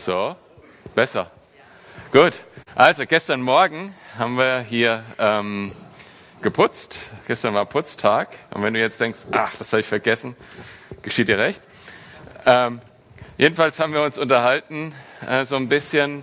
So, besser. Gut. Also gestern Morgen haben wir hier ähm, geputzt. Gestern war Putztag. Und wenn du jetzt denkst, ach, das habe ich vergessen, geschieht dir recht. Ähm, jedenfalls haben wir uns unterhalten äh, so ein bisschen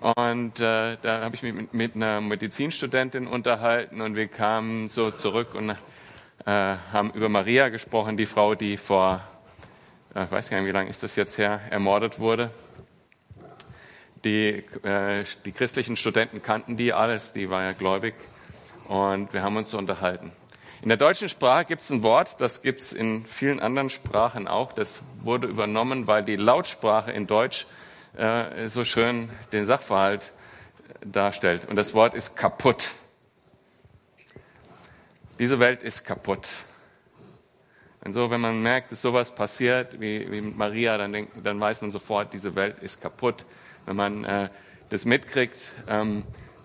und äh, da habe ich mich mit, mit, einer Medizinstudentin unterhalten und wir kamen so zurück und äh, haben über Maria gesprochen, die Frau, die vor, äh, ich weiß gar nicht, wie lange ist das jetzt her, ermordet wurde. Die, äh, die christlichen Studenten kannten die alles, die war ja gläubig und wir haben uns so unterhalten. In der deutschen Sprache gibt es ein Wort, das gibt es in vielen anderen Sprachen auch. Das wurde übernommen, weil die Lautsprache in Deutsch äh, so schön den Sachverhalt darstellt. Und das Wort ist kaputt. Diese Welt ist kaputt. Und so, wenn man merkt, dass sowas passiert, wie, wie mit Maria, dann, denkt, dann weiß man sofort, diese Welt ist kaputt. Wenn man äh, das mitkriegt, ähm,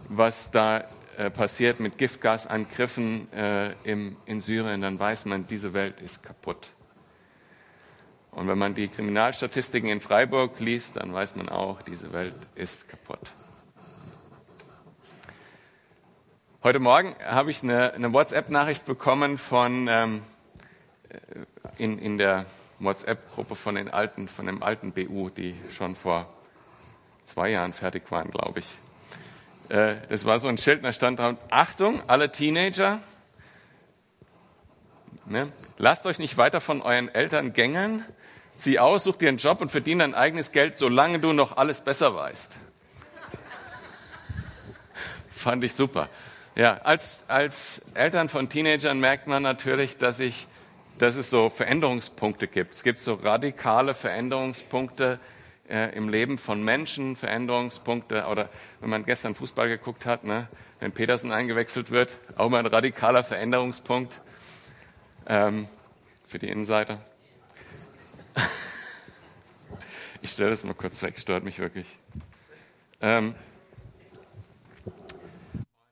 was da äh, passiert mit Giftgasangriffen äh, im, in Syrien, dann weiß man, diese Welt ist kaputt. Und wenn man die Kriminalstatistiken in Freiburg liest, dann weiß man auch, diese Welt ist kaputt. Heute Morgen habe ich eine, eine WhatsApp-Nachricht bekommen von ähm, äh, in, in der WhatsApp-Gruppe von von dem alten BU, die schon vor zwei Jahren fertig waren, glaube ich. Äh, das war so ein Schild, da stand drauf, Achtung, alle Teenager, ne, lasst euch nicht weiter von euren Eltern gängeln, zieh aus, such dir einen Job und verdien dein eigenes Geld, solange du noch alles besser weißt. Fand ich super. Ja, als, als Eltern von Teenagern merkt man natürlich, dass, ich, dass es so Veränderungspunkte gibt. Es gibt so radikale Veränderungspunkte äh, im Leben von Menschen, Veränderungspunkte. Oder wenn man gestern Fußball geguckt hat, ne, wenn Petersen eingewechselt wird, auch mal ein radikaler Veränderungspunkt ähm, für die Innenseiter. Ich stelle das mal kurz weg, stört mich wirklich. Ähm,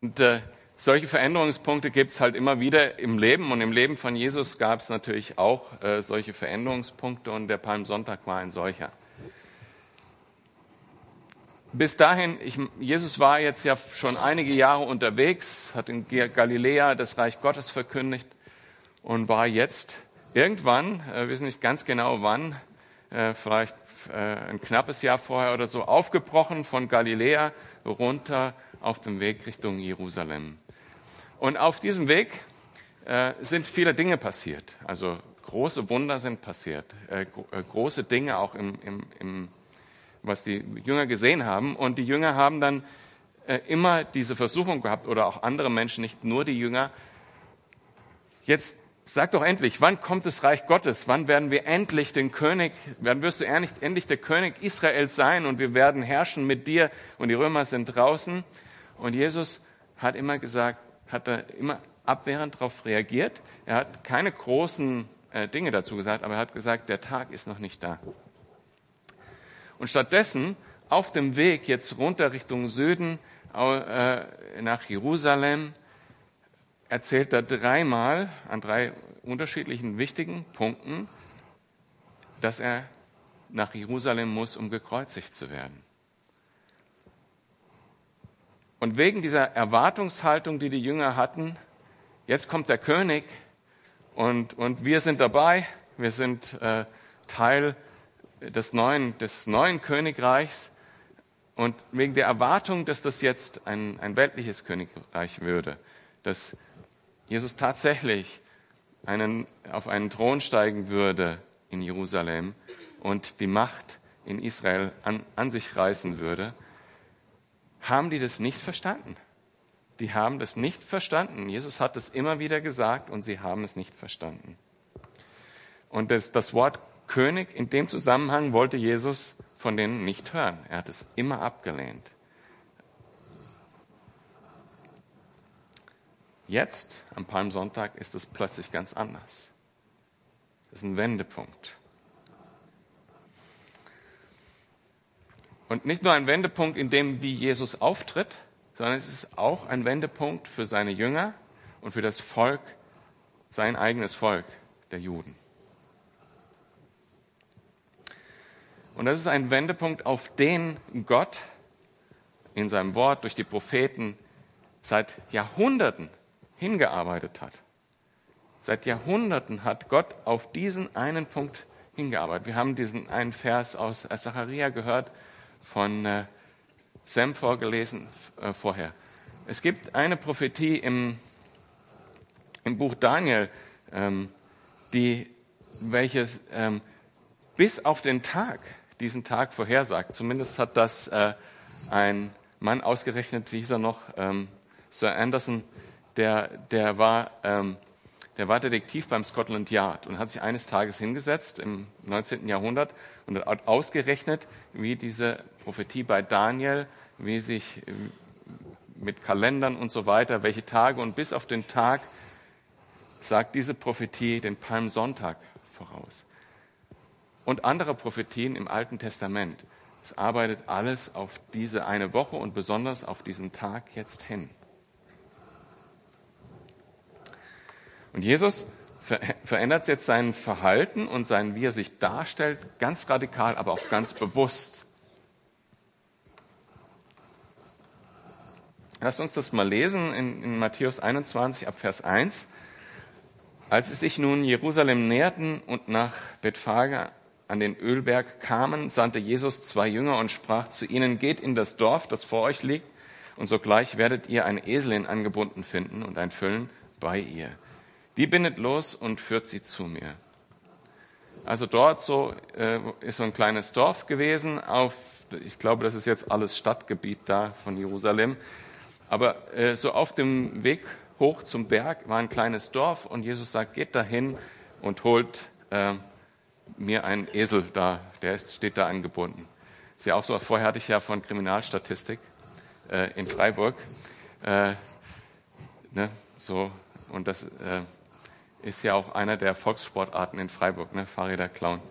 und äh, solche Veränderungspunkte gibt es halt immer wieder im Leben und im Leben von Jesus gab es natürlich auch äh, solche Veränderungspunkte und der Palmsonntag war ein solcher. Bis dahin, ich, Jesus war jetzt ja schon einige Jahre unterwegs, hat in Galiläa das Reich Gottes verkündigt und war jetzt irgendwann, äh, wissen nicht ganz genau wann, äh, vielleicht äh, ein knappes Jahr vorher oder so, aufgebrochen von Galiläa runter auf dem Weg Richtung Jerusalem. Und auf diesem Weg äh, sind viele Dinge passiert. Also große Wunder sind passiert, äh, große Dinge auch im, im, im, was die Jünger gesehen haben. Und die Jünger haben dann immer diese Versuchung gehabt, oder auch andere Menschen, nicht nur die Jünger, jetzt Sag doch endlich, wann kommt das Reich Gottes? Wann werden wir endlich den König, wann wirst du endlich der König Israels sein und wir werden herrschen mit dir und die Römer sind draußen? Und Jesus hat immer gesagt, hat er immer abwehrend darauf reagiert. Er hat keine großen äh, Dinge dazu gesagt, aber er hat gesagt, der Tag ist noch nicht da. Und stattdessen auf dem Weg jetzt runter Richtung Süden äh, nach Jerusalem erzählt er dreimal an drei unterschiedlichen wichtigen Punkten, dass er nach Jerusalem muss, um gekreuzigt zu werden. Und wegen dieser Erwartungshaltung, die die Jünger hatten, jetzt kommt der König und, und wir sind dabei, wir sind äh, Teil des neuen, des neuen Königreichs. Und wegen der Erwartung, dass das jetzt ein, ein weltliches Königreich würde, dass Jesus tatsächlich einen, auf einen Thron steigen würde in Jerusalem und die Macht in Israel an, an sich reißen würde, haben die das nicht verstanden. Die haben das nicht verstanden. Jesus hat es immer wieder gesagt und sie haben es nicht verstanden. Und das, das Wort König in dem Zusammenhang wollte Jesus von denen nicht hören. Er hat es immer abgelehnt. Jetzt, am Palmsonntag, ist es plötzlich ganz anders. Das ist ein Wendepunkt. Und nicht nur ein Wendepunkt in dem, wie Jesus auftritt, sondern es ist auch ein Wendepunkt für seine Jünger und für das Volk, sein eigenes Volk der Juden. Und das ist ein Wendepunkt, auf den Gott in seinem Wort durch die Propheten seit Jahrhunderten hingearbeitet hat. Seit Jahrhunderten hat Gott auf diesen einen Punkt hingearbeitet. Wir haben diesen einen Vers aus Zacharia gehört, von äh, Sam vorgelesen äh, vorher. Es gibt eine Prophetie im, im Buch Daniel, ähm, die, welches ähm, bis auf den Tag, diesen Tag vorhersagt. Zumindest hat das äh, ein Mann ausgerechnet, wie hieß er noch, ähm, Sir Anderson, der, der war ähm, der war Detektiv beim Scotland Yard und hat sich eines Tages hingesetzt im 19. Jahrhundert und hat ausgerechnet, wie diese Prophetie bei Daniel, wie sich mit Kalendern und so weiter, welche Tage und bis auf den Tag sagt diese Prophetie den Palmsonntag voraus. Und andere Prophetien im Alten Testament. Es arbeitet alles auf diese eine Woche und besonders auf diesen Tag jetzt hin. Und Jesus verändert jetzt sein Verhalten und sein, wie er sich darstellt, ganz radikal, aber auch ganz bewusst. Lasst uns das mal lesen in, in Matthäus 21 ab Vers 1. Als sie sich nun Jerusalem näherten und nach Bethphage an den Ölberg kamen, sandte Jesus zwei Jünger und sprach zu ihnen, geht in das Dorf, das vor euch liegt, und sogleich werdet ihr eine Eselin angebunden finden und ein Füllen bei ihr. Die bindet los und führt sie zu mir. Also dort so äh, ist so ein kleines Dorf gewesen auf, ich glaube, das ist jetzt alles Stadtgebiet da von Jerusalem. Aber äh, so auf dem Weg hoch zum Berg war ein kleines Dorf und Jesus sagt, geht dahin und holt äh, mir einen Esel da, der ist, steht da angebunden. Ist ja auch so, vorher hatte ich ja von Kriminalstatistik äh, in Freiburg, äh, ne, so, und das, äh, ist ja auch einer der Volkssportarten in Freiburg, ne? Fahrräder klauen.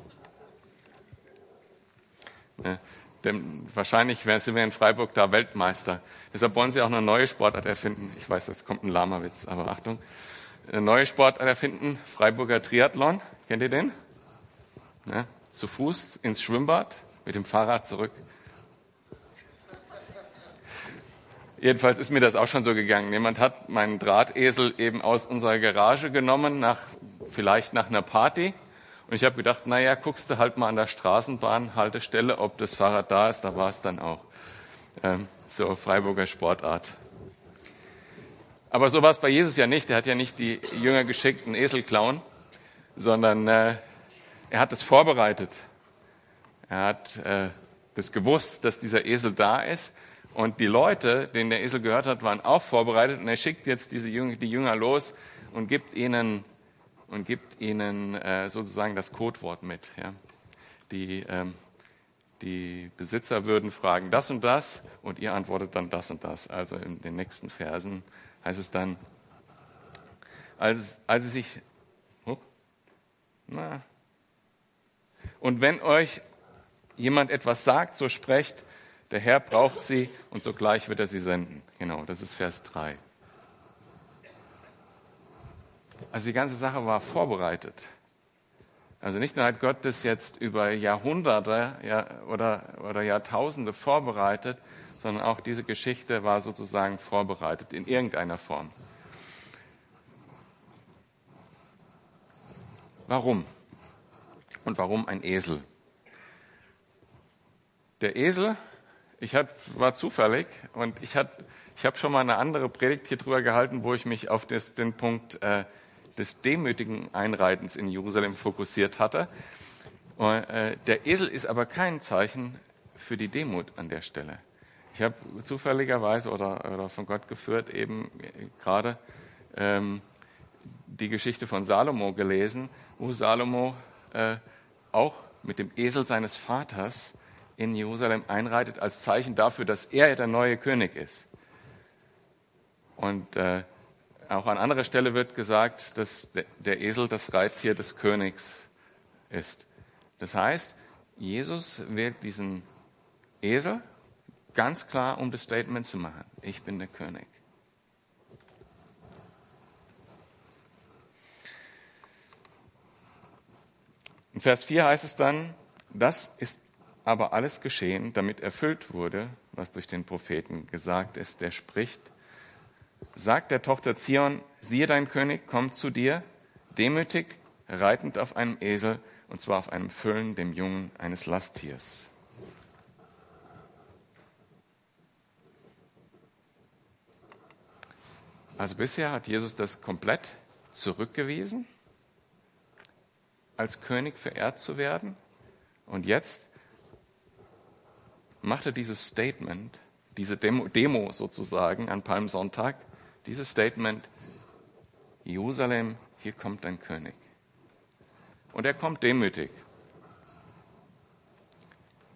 Ne? Denn wahrscheinlich sind wir in Freiburg da Weltmeister. Deshalb wollen sie auch eine neue Sportart erfinden. Ich weiß, jetzt kommt ein Lama-Witz, aber Achtung. Eine neue Sportart erfinden, Freiburger Triathlon. Kennt ihr den? Ne? Zu Fuß ins Schwimmbad, mit dem Fahrrad zurück. Jedenfalls ist mir das auch schon so gegangen. Jemand hat meinen Drahtesel eben aus unserer Garage genommen, nach, vielleicht nach einer Party. Und ich habe gedacht, naja, guckst du halt mal an der Straßenbahnhaltestelle, ob das Fahrrad da ist. Da war es dann auch. Ähm, so Freiburger Sportart. Aber so war es bei Jesus ja nicht. Er hat ja nicht die Jünger geschickt, einen Esel klauen, sondern äh, er hat es vorbereitet. Er hat äh, das gewusst, dass dieser Esel da ist und die Leute, denen der Esel gehört hat, waren auch vorbereitet. Und er schickt jetzt diese Jünger, die Jünger los und gibt ihnen, und gibt ihnen äh, sozusagen das Codewort mit. Ja. Die, ähm, die Besitzer würden fragen das und das und ihr antwortet dann das und das. Also in den nächsten Versen heißt es dann, als, als sie sich, oh, na, und wenn euch jemand etwas sagt, so sprecht, der Herr braucht sie und sogleich wird er sie senden. Genau, das ist Vers 3. Also die ganze Sache war vorbereitet. Also nicht nur hat Gott das jetzt über Jahrhunderte ja, oder, oder Jahrtausende vorbereitet, sondern auch diese Geschichte war sozusagen vorbereitet in irgendeiner Form. Warum? Und warum ein Esel? Der Esel ich hat, war zufällig und ich, ich habe schon mal eine andere Predigt hier drüber gehalten, wo ich mich auf das, den Punkt äh, des demütigen Einreitens in Jerusalem fokussiert hatte. Und, äh, der Esel ist aber kein Zeichen für die Demut an der Stelle. Ich habe zufälligerweise oder, oder von Gott geführt eben äh, gerade ähm, die Geschichte von Salomo gelesen, wo Salomo äh, auch mit dem Esel seines Vaters in Jerusalem einreitet als Zeichen dafür, dass er der neue König ist. Und äh, auch an anderer Stelle wird gesagt, dass der Esel das Reittier des Königs ist. Das heißt, Jesus wählt diesen Esel ganz klar, um das Statement zu machen. Ich bin der König. In Vers 4 heißt es dann, das ist aber alles geschehen, damit erfüllt wurde, was durch den Propheten gesagt ist, der spricht, sagt der Tochter Zion, siehe dein König kommt zu dir, demütig, reitend auf einem Esel, und zwar auf einem Füllen, dem Jungen eines Lasttiers. Also bisher hat Jesus das komplett zurückgewiesen, als König verehrt zu werden. Und jetzt macht er dieses Statement, diese Demo, Demo sozusagen an Palmsonntag, dieses Statement, Jerusalem, hier kommt dein König. Und er kommt demütig.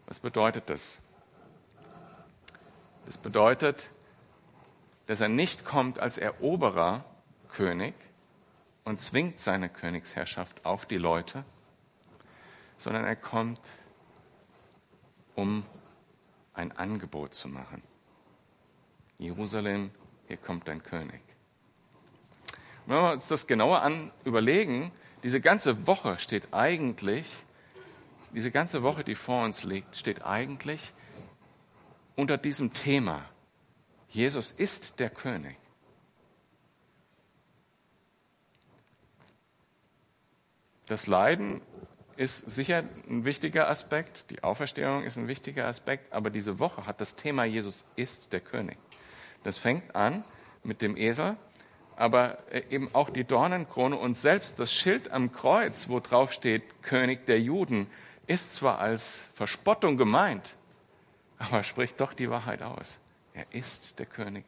Was bedeutet das? Das bedeutet, dass er nicht kommt als Eroberer König und zwingt seine Königsherrschaft auf die Leute, sondern er kommt, um ein Angebot zu machen. Jerusalem, hier kommt dein König. Und wenn wir uns das genauer an überlegen, diese ganze Woche steht eigentlich, diese ganze Woche, die vor uns liegt, steht eigentlich unter diesem Thema. Jesus ist der König. Das Leiden ist sicher ein wichtiger Aspekt, die Auferstehung ist ein wichtiger Aspekt, aber diese Woche hat das Thema Jesus ist der König. Das fängt an mit dem Esel, aber eben auch die Dornenkrone und selbst das Schild am Kreuz, wo drauf steht König der Juden, ist zwar als Verspottung gemeint, aber spricht doch die Wahrheit aus. Er ist der König.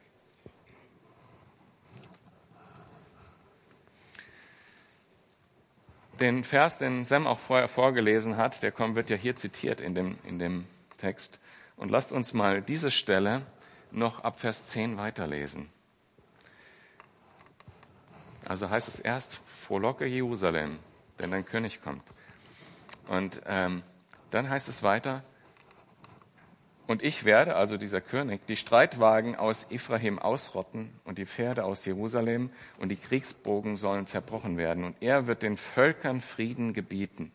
Den Vers, den Sam auch vorher vorgelesen hat, der kommt, wird ja hier zitiert in dem, in dem Text. Und lasst uns mal diese Stelle noch ab Vers 10 weiterlesen. Also heißt es erst, frohlocke Jerusalem, denn dein König kommt. Und ähm, dann heißt es weiter, und ich werde, also dieser König, die Streitwagen aus Ephraim ausrotten und die Pferde aus Jerusalem und die Kriegsbogen sollen zerbrochen werden. Und er wird den Völkern Frieden gebieten.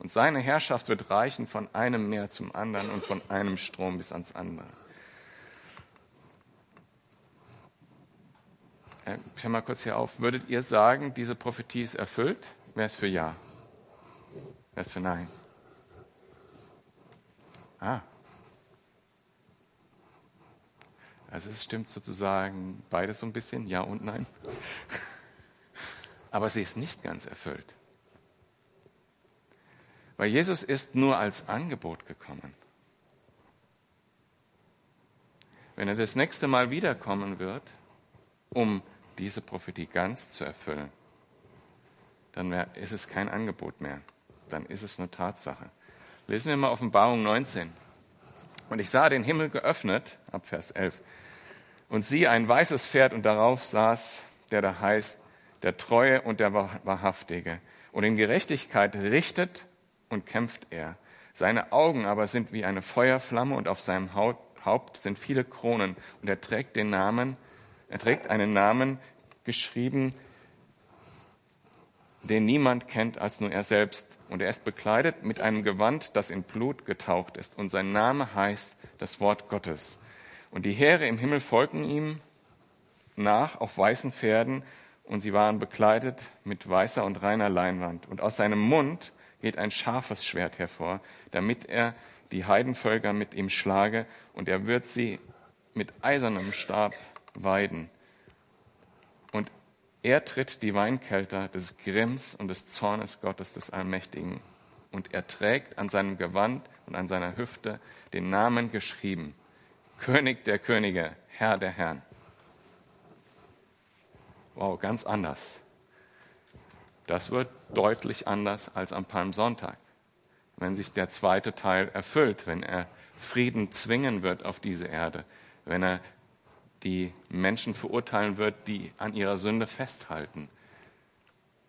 Und seine Herrschaft wird reichen von einem Meer zum anderen und von einem Strom bis ans andere. Äh, ich höre mal kurz hier auf. Würdet ihr sagen, diese Prophetie ist erfüllt? Wer ist für Ja? Wer ist für Nein? Ah, Also es stimmt sozusagen beides so ein bisschen, ja und nein. Aber sie ist nicht ganz erfüllt. Weil Jesus ist nur als Angebot gekommen. Wenn er das nächste Mal wiederkommen wird, um diese Prophetie ganz zu erfüllen, dann ist es kein Angebot mehr. Dann ist es eine Tatsache. Lesen wir mal Offenbarung 19. Und ich sah den Himmel geöffnet, ab Vers 11, und sieh ein weißes Pferd und darauf saß, der da heißt, der Treue und der Wahrhaftige. Und in Gerechtigkeit richtet und kämpft er. Seine Augen aber sind wie eine Feuerflamme und auf seinem Haupt sind viele Kronen. Und er trägt den Namen, er trägt einen Namen geschrieben, den niemand kennt als nur er selbst. Und er ist bekleidet mit einem Gewand, das in Blut getaucht ist. Und sein Name heißt das Wort Gottes. Und die Heere im Himmel folgten ihm nach auf weißen Pferden, und sie waren bekleidet mit weißer und reiner Leinwand. Und aus seinem Mund geht ein scharfes Schwert hervor, damit er die Heidenvölker mit ihm schlage, und er wird sie mit eisernem Stab weiden. Er tritt die Weinkelter des Grimms und des Zornes Gottes des Allmächtigen. Und er trägt an seinem Gewand und an seiner Hüfte den Namen geschrieben, König der Könige, Herr der Herren. Wow, ganz anders. Das wird deutlich anders als am Palmsonntag, wenn sich der zweite Teil erfüllt, wenn er Frieden zwingen wird auf diese Erde, wenn er die Menschen verurteilen wird, die an ihrer Sünde festhalten.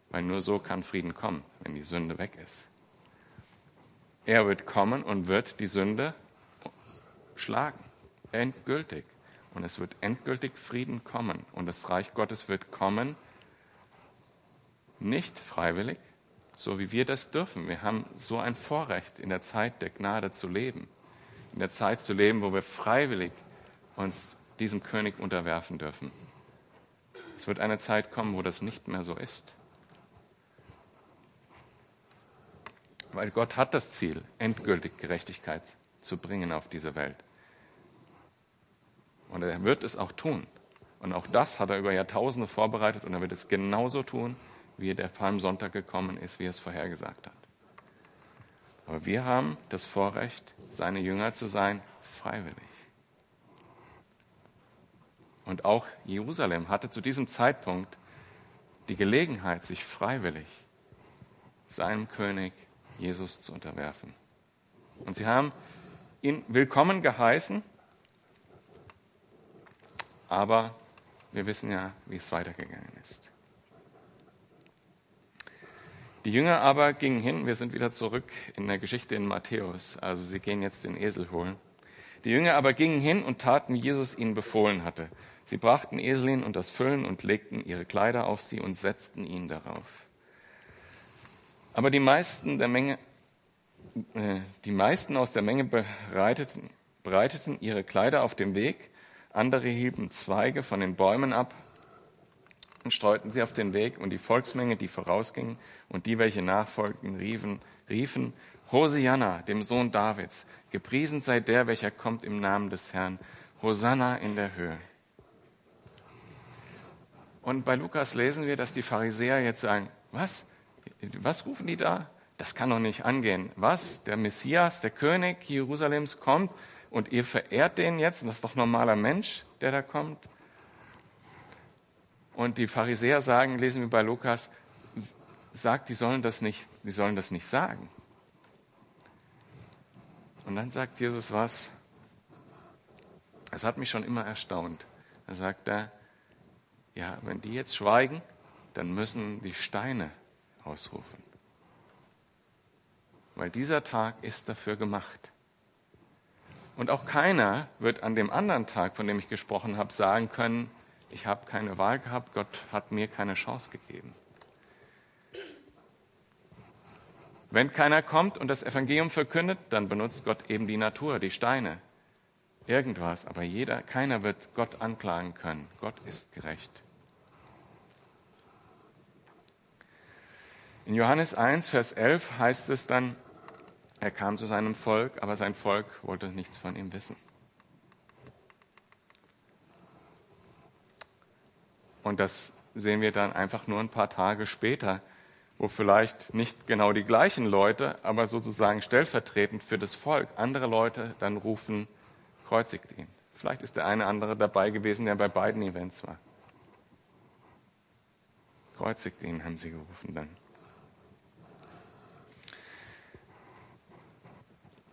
Weil nur so kann Frieden kommen, wenn die Sünde weg ist. Er wird kommen und wird die Sünde schlagen. Endgültig. Und es wird endgültig Frieden kommen. Und das Reich Gottes wird kommen, nicht freiwillig, so wie wir das dürfen. Wir haben so ein Vorrecht, in der Zeit der Gnade zu leben. In der Zeit zu leben, wo wir freiwillig uns diesem König unterwerfen dürfen. Es wird eine Zeit kommen, wo das nicht mehr so ist. Weil Gott hat das Ziel, endgültig Gerechtigkeit zu bringen auf diese Welt. Und er wird es auch tun. Und auch das hat er über Jahrtausende vorbereitet und er wird es genauso tun, wie der Palmsonntag gekommen ist, wie er es vorhergesagt hat. Aber wir haben das Vorrecht, seine Jünger zu sein, freiwillig. Und auch Jerusalem hatte zu diesem Zeitpunkt die Gelegenheit, sich freiwillig seinem König Jesus zu unterwerfen. Und sie haben ihn willkommen geheißen, aber wir wissen ja, wie es weitergegangen ist. Die Jünger aber gingen hin, wir sind wieder zurück in der Geschichte in Matthäus, also sie gehen jetzt den Esel holen. Die Jünger aber gingen hin und taten, wie Jesus ihnen befohlen hatte. Sie brachten Eselin und das Füllen und legten ihre Kleider auf sie und setzten ihn darauf. Aber die meisten der Menge äh, die meisten aus der Menge bereiteten, breiteten ihre Kleider auf dem Weg, andere hielten Zweige von den Bäumen ab und streuten sie auf den Weg, und die Volksmenge, die vorausging, und die, welche nachfolgten, riefen, riefen Hosianna, dem Sohn Davids, gepriesen sei der, welcher kommt im Namen des Herrn, Hosanna in der Höhe. Und bei Lukas lesen wir, dass die Pharisäer jetzt sagen, was? Was rufen die da? das kann doch nicht angehen. Was? Der Messias, der König Jerusalems kommt und ihr verehrt den jetzt? Das ist doch normaler Mensch, der da kommt. Und die Pharisäer sagen, lesen wir bei Lukas, sagt, die sollen das nicht, die sollen das nicht sagen. Und dann sagt Jesus was, das hat mich schon immer erstaunt. Da sagt er, ja, wenn die jetzt schweigen, dann müssen die Steine ausrufen weil dieser Tag ist dafür gemacht. Und auch keiner wird an dem anderen Tag, von dem ich gesprochen habe, sagen können, ich habe keine Wahl gehabt, Gott hat mir keine Chance gegeben. Wenn keiner kommt und das Evangelium verkündet, dann benutzt Gott eben die Natur, die Steine, irgendwas. Aber jeder, keiner wird Gott anklagen können. Gott ist gerecht. In Johannes 1, Vers 11 heißt es dann, er kam zu seinem Volk, aber sein Volk wollte nichts von ihm wissen. Und das sehen wir dann einfach nur ein paar Tage später, wo vielleicht nicht genau die gleichen Leute, aber sozusagen stellvertretend für das Volk andere Leute dann rufen, kreuzigt ihn. Vielleicht ist der eine andere dabei gewesen, der bei beiden Events war. Kreuzigt ihn, haben sie gerufen dann.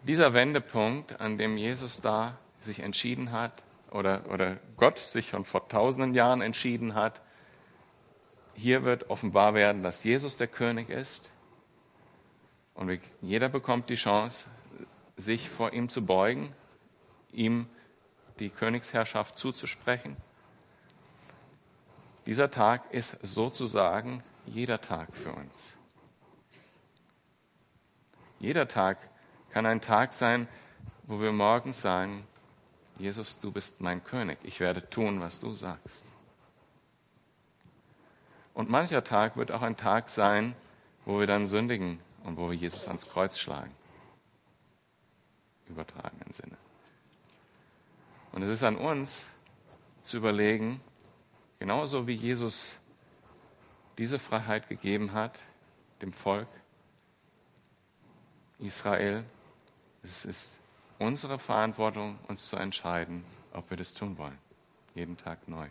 dieser Wendepunkt, an dem Jesus da sich entschieden hat, oder, oder Gott sich schon vor tausenden Jahren entschieden hat, hier wird offenbar werden, dass Jesus der König ist. Und jeder bekommt die Chance, sich vor ihm zu beugen, ihm die Königsherrschaft zuzusprechen. Dieser Tag ist sozusagen jeder Tag für uns. Jeder Tag kann ein Tag sein, wo wir morgens sagen, Jesus, du bist mein König, ich werde tun, was du sagst. Und mancher Tag wird auch ein Tag sein, wo wir dann sündigen und wo wir Jesus ans Kreuz schlagen. Übertragenen Sinne. Und es ist an uns zu überlegen, genauso wie Jesus diese Freiheit gegeben hat, dem Volk Israel, es ist unsere Verantwortung, uns zu entscheiden, ob wir das tun wollen. Jeden Tag neu.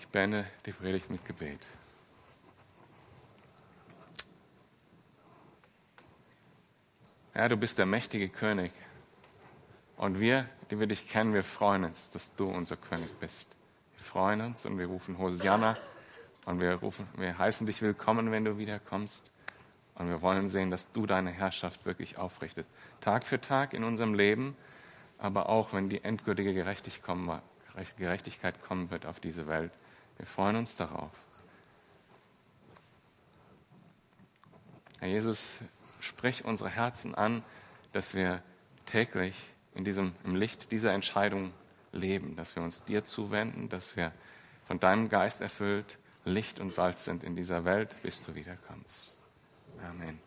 Ich beende die Predigt mit Gebet. Herr, du bist der mächtige König. Und wir, die wir dich kennen, wir freuen uns, dass du unser König bist. Wir freuen uns und wir rufen Hosianna. Und wir, rufen, wir heißen dich willkommen, wenn du wiederkommst. Und wir wollen sehen, dass du deine Herrschaft wirklich aufrichtet. Tag für Tag in unserem Leben, aber auch wenn die endgültige Gerechtigkeit kommen wird auf diese Welt. Wir freuen uns darauf. Herr Jesus, sprich unsere Herzen an, dass wir täglich in diesem, im Licht dieser Entscheidung leben, dass wir uns dir zuwenden, dass wir von deinem Geist erfüllt Licht und Salz sind in dieser Welt, bis du wiederkommst. Amen.